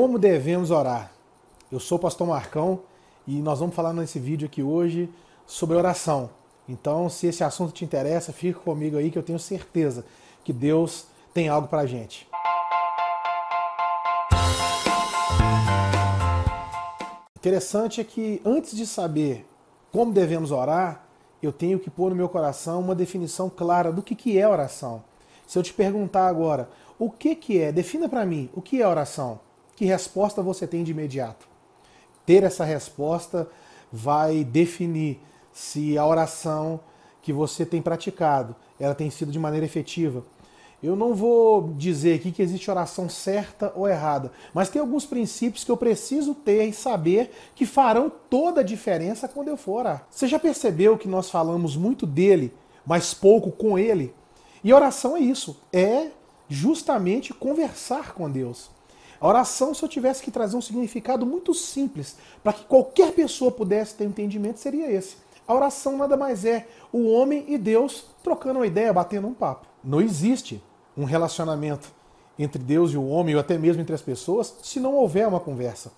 Como devemos orar? Eu sou o pastor Marcão e nós vamos falar nesse vídeo aqui hoje sobre oração. Então, se esse assunto te interessa, fica comigo aí que eu tenho certeza que Deus tem algo pra gente. Interessante é que antes de saber como devemos orar, eu tenho que pôr no meu coração uma definição clara do que, que é oração. Se eu te perguntar agora, o que, que é? Defina para mim, o que é oração? Que resposta você tem de imediato? Ter essa resposta vai definir se a oração que você tem praticado, ela tem sido de maneira efetiva. Eu não vou dizer aqui que existe oração certa ou errada, mas tem alguns princípios que eu preciso ter e saber que farão toda a diferença quando eu for orar. Você já percebeu que nós falamos muito dele, mas pouco com ele? E oração é isso, é justamente conversar com Deus. A oração, se eu tivesse que trazer um significado muito simples para que qualquer pessoa pudesse ter entendimento, seria esse. A oração nada mais é o homem e Deus trocando uma ideia, batendo um papo. Não existe um relacionamento entre Deus e o homem, ou até mesmo entre as pessoas, se não houver uma conversa.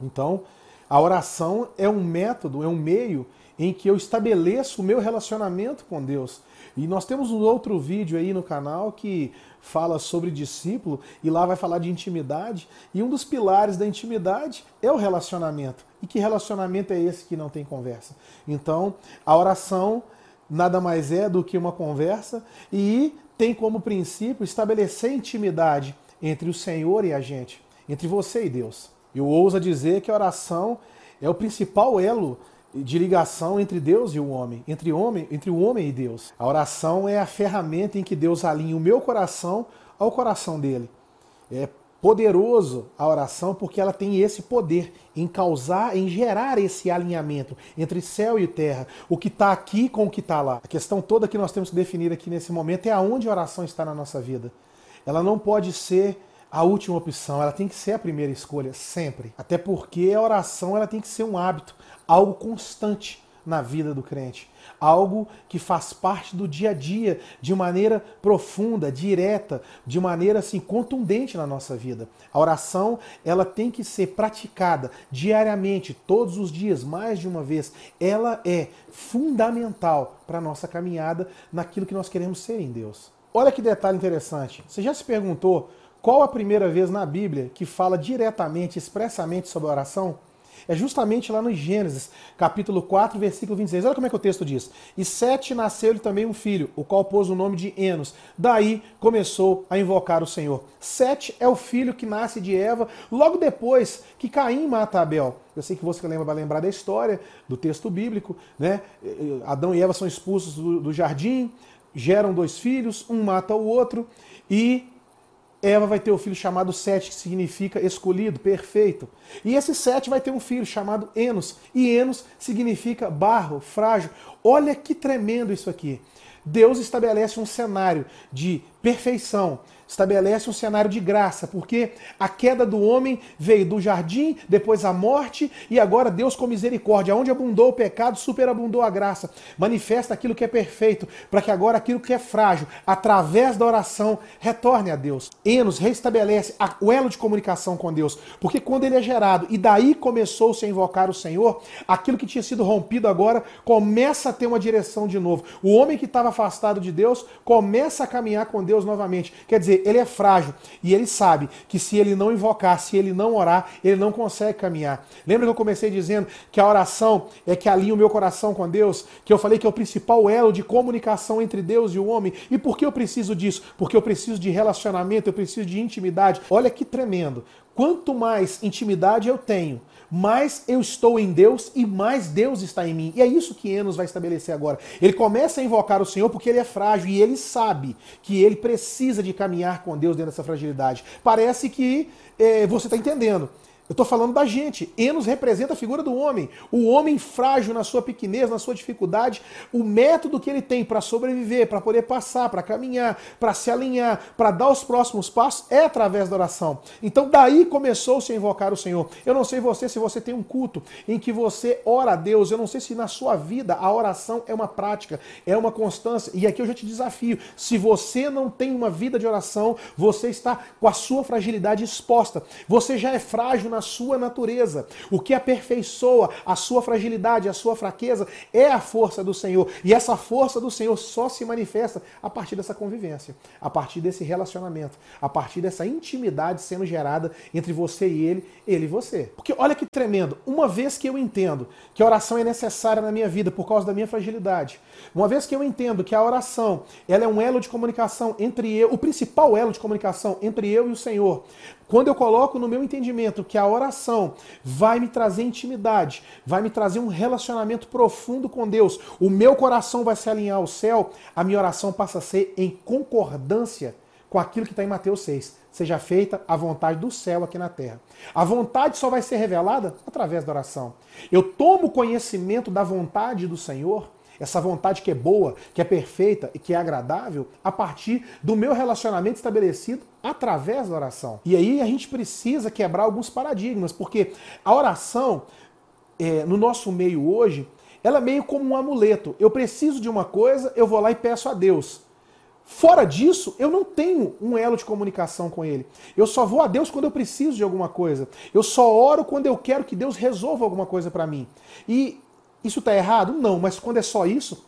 Então, a oração é um método, é um meio em que eu estabeleço o meu relacionamento com Deus. E nós temos um outro vídeo aí no canal que fala sobre discípulo e lá vai falar de intimidade. E um dos pilares da intimidade é o relacionamento. E que relacionamento é esse que não tem conversa? Então, a oração nada mais é do que uma conversa e tem como princípio estabelecer intimidade entre o Senhor e a gente, entre você e Deus. Eu ouso dizer que a oração é o principal elo de ligação entre Deus e o homem, entre, homem, entre o homem e Deus. A oração é a ferramenta em que Deus alinha o meu coração ao coração dele. É poderoso a oração porque ela tem esse poder em causar, em gerar esse alinhamento entre céu e terra, o que está aqui com o que está lá. A questão toda que nós temos que definir aqui nesse momento é aonde a oração está na nossa vida. Ela não pode ser a última opção, ela tem que ser a primeira escolha sempre. Até porque a oração ela tem que ser um hábito, algo constante na vida do crente. Algo que faz parte do dia a dia de maneira profunda, direta, de maneira assim contundente na nossa vida. A oração, ela tem que ser praticada diariamente, todos os dias, mais de uma vez. Ela é fundamental para a nossa caminhada naquilo que nós queremos ser em Deus. Olha que detalhe interessante. Você já se perguntou qual a primeira vez na Bíblia que fala diretamente, expressamente sobre a oração? É justamente lá no Gênesis, capítulo 4, versículo 26. Olha como é que o texto diz. E Sete nasceu-lhe também um filho, o qual pôs o nome de Enos. Daí começou a invocar o Senhor. Sete é o filho que nasce de Eva, logo depois que Caim mata Abel. Eu sei que você lembra, vai lembrar da história, do texto bíblico, né? Adão e Eva são expulsos do, do jardim, geram dois filhos, um mata o outro, e Eva vai ter o um filho chamado Sete, que significa escolhido, perfeito. E esse Sete vai ter um filho chamado Enos. E Enos significa barro, frágil. Olha que tremendo isso aqui. Deus estabelece um cenário de perfeição, estabelece um cenário de graça, porque a queda do homem veio do jardim, depois a morte, e agora Deus, com misericórdia, onde abundou o pecado, superabundou a graça. Manifesta aquilo que é perfeito, para que agora aquilo que é frágil, através da oração, retorne a Deus. Enos restabelece o elo de comunicação com Deus, porque quando ele é gerado e daí começou-se a invocar o Senhor, aquilo que tinha sido rompido agora começa a ter uma direção de novo. O homem que estava afastado de Deus começa a caminhar com Deus novamente. Quer dizer, ele é frágil e ele sabe que se ele não invocar, se ele não orar, ele não consegue caminhar. Lembra que eu comecei dizendo que a oração é que alinha o meu coração com Deus? Que eu falei que é o principal elo de comunicação entre Deus e o homem. E por que eu preciso disso? Porque eu preciso de relacionamento, eu preciso de intimidade. Olha que tremendo. Quanto mais intimidade eu tenho, mais eu estou em Deus e mais Deus está em mim. E é isso que Enos vai estabelecer agora. Ele começa a invocar o Senhor porque ele é frágil e ele sabe que ele precisa de caminhar com Deus dentro dessa fragilidade. Parece que é, você está entendendo. Eu estou falando da gente. Enos representa a figura do homem. O homem frágil na sua pequenez, na sua dificuldade. O método que ele tem para sobreviver, para poder passar, para caminhar, para se alinhar, para dar os próximos passos é através da oração. Então daí começou-se a invocar o Senhor. Eu não sei você se você tem um culto em que você ora a Deus. Eu não sei se na sua vida a oração é uma prática, é uma constância. E aqui eu já te desafio. Se você não tem uma vida de oração, você está com a sua fragilidade exposta. Você já é frágil na na sua natureza. O que aperfeiçoa a sua fragilidade, a sua fraqueza, é a força do Senhor. E essa força do Senhor só se manifesta a partir dessa convivência, a partir desse relacionamento, a partir dessa intimidade sendo gerada entre você e ele, ele e você. Porque olha que tremendo, uma vez que eu entendo que a oração é necessária na minha vida por causa da minha fragilidade, uma vez que eu entendo que a oração ela é um elo de comunicação entre eu, o principal elo de comunicação entre eu e o Senhor, quando eu coloco no meu entendimento que a oração vai me trazer intimidade, vai me trazer um relacionamento profundo com Deus, o meu coração vai se alinhar ao céu, a minha oração passa a ser em concordância com aquilo que está em Mateus 6. Seja feita a vontade do céu aqui na terra. A vontade só vai ser revelada através da oração. Eu tomo conhecimento da vontade do Senhor essa vontade que é boa, que é perfeita e que é agradável, a partir do meu relacionamento estabelecido através da oração. E aí a gente precisa quebrar alguns paradigmas, porque a oração, é, no nosso meio hoje, ela é meio como um amuleto. Eu preciso de uma coisa, eu vou lá e peço a Deus. Fora disso, eu não tenho um elo de comunicação com Ele. Eu só vou a Deus quando eu preciso de alguma coisa. Eu só oro quando eu quero que Deus resolva alguma coisa para mim. E isso está errado? Não, mas quando é só isso,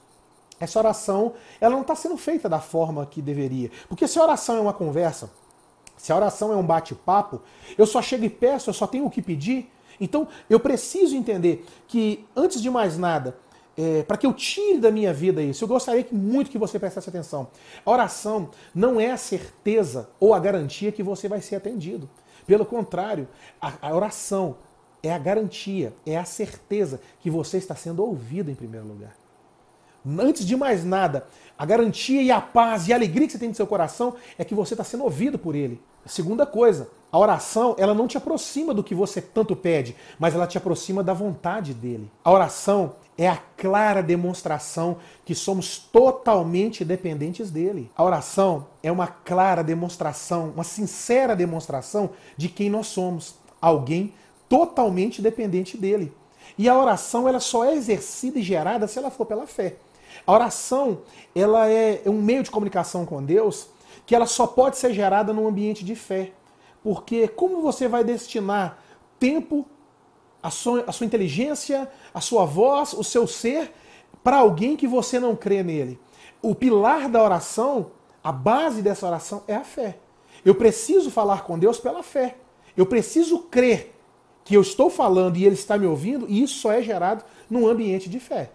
essa oração ela não está sendo feita da forma que deveria. Porque se a oração é uma conversa, se a oração é um bate-papo, eu só chego e peço, eu só tenho o que pedir. Então eu preciso entender que, antes de mais nada, é, para que eu tire da minha vida isso, eu gostaria que, muito que você prestasse atenção. A oração não é a certeza ou a garantia que você vai ser atendido. Pelo contrário, a, a oração é a garantia, é a certeza que você está sendo ouvido em primeiro lugar. Antes de mais nada, a garantia e a paz e a alegria que você tem no seu coração é que você está sendo ouvido por ele. Segunda coisa, a oração, ela não te aproxima do que você tanto pede, mas ela te aproxima da vontade dele. A oração é a clara demonstração que somos totalmente dependentes dele. A oração é uma clara demonstração, uma sincera demonstração de quem nós somos. Alguém totalmente dependente dele. E a oração ela só é exercida e gerada se ela for pela fé. A oração ela é um meio de comunicação com Deus que ela só pode ser gerada num ambiente de fé. Porque como você vai destinar tempo, a sua, a sua inteligência, a sua voz, o seu ser para alguém que você não crê nele? O pilar da oração, a base dessa oração é a fé. Eu preciso falar com Deus pela fé. Eu preciso crer que eu estou falando e ele está me ouvindo, e isso só é gerado num ambiente de fé.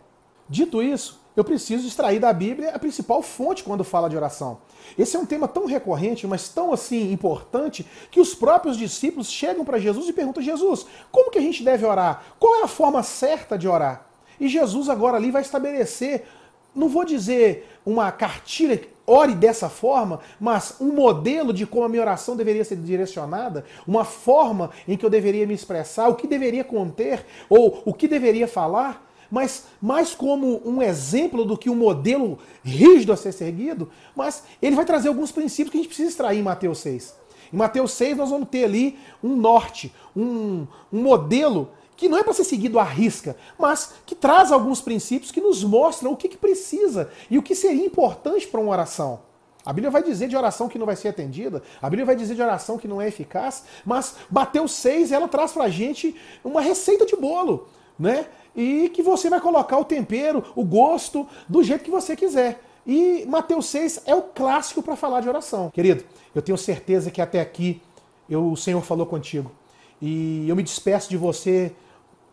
Dito isso, eu preciso extrair da Bíblia a principal fonte quando fala de oração. Esse é um tema tão recorrente, mas tão assim importante, que os próprios discípulos chegam para Jesus e perguntam: Jesus, como que a gente deve orar? Qual é a forma certa de orar? E Jesus agora ali vai estabelecer, não vou dizer uma cartilha ore dessa forma, mas um modelo de como a minha oração deveria ser direcionada, uma forma em que eu deveria me expressar, o que deveria conter ou o que deveria falar, mas mais como um exemplo do que um modelo rígido a ser seguido, mas ele vai trazer alguns princípios que a gente precisa extrair em Mateus 6. Em Mateus 6 nós vamos ter ali um norte, um, um modelo que não é para ser seguido à risca, mas que traz alguns princípios que nos mostram o que, que precisa e o que seria importante para uma oração. A Bíblia vai dizer de oração que não vai ser atendida, a Bíblia vai dizer de oração que não é eficaz, mas Mateus 6 ela traz para a gente uma receita de bolo, né? E que você vai colocar o tempero, o gosto, do jeito que você quiser. E Mateus 6 é o clássico para falar de oração. Querido, eu tenho certeza que até aqui eu, o Senhor falou contigo. E eu me despeço de você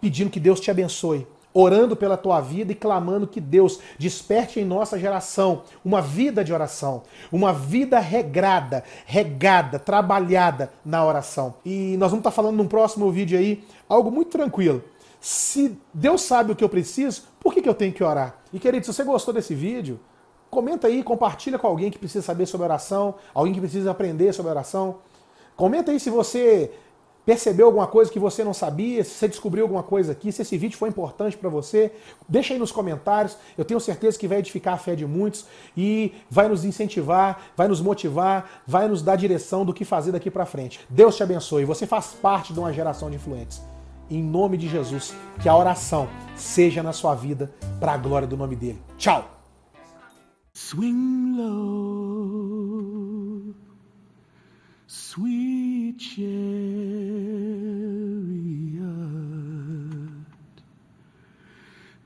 pedindo que Deus te abençoe, orando pela tua vida e clamando que Deus desperte em nossa geração uma vida de oração, uma vida regrada, regada, trabalhada na oração. E nós vamos estar falando num próximo vídeo aí algo muito tranquilo. Se Deus sabe o que eu preciso, por que, que eu tenho que orar? E querido, se você gostou desse vídeo, comenta aí, compartilha com alguém que precisa saber sobre oração, alguém que precisa aprender sobre oração. Comenta aí se você percebeu alguma coisa que você não sabia, se você descobriu alguma coisa aqui, se esse vídeo foi importante para você, deixa aí nos comentários. Eu tenho certeza que vai edificar a fé de muitos e vai nos incentivar, vai nos motivar, vai nos dar direção do que fazer daqui para frente. Deus te abençoe. Você faz parte de uma geração de influentes. Em nome de Jesus, que a oração seja na sua vida para a glória do nome dele. Tchau. Swing low, sweet chariot,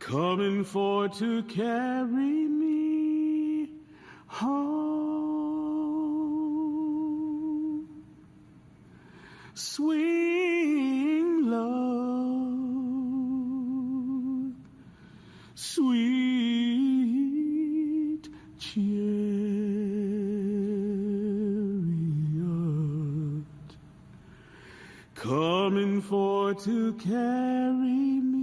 coming for to carry me home. Swing low, sweet chariot, coming for to carry me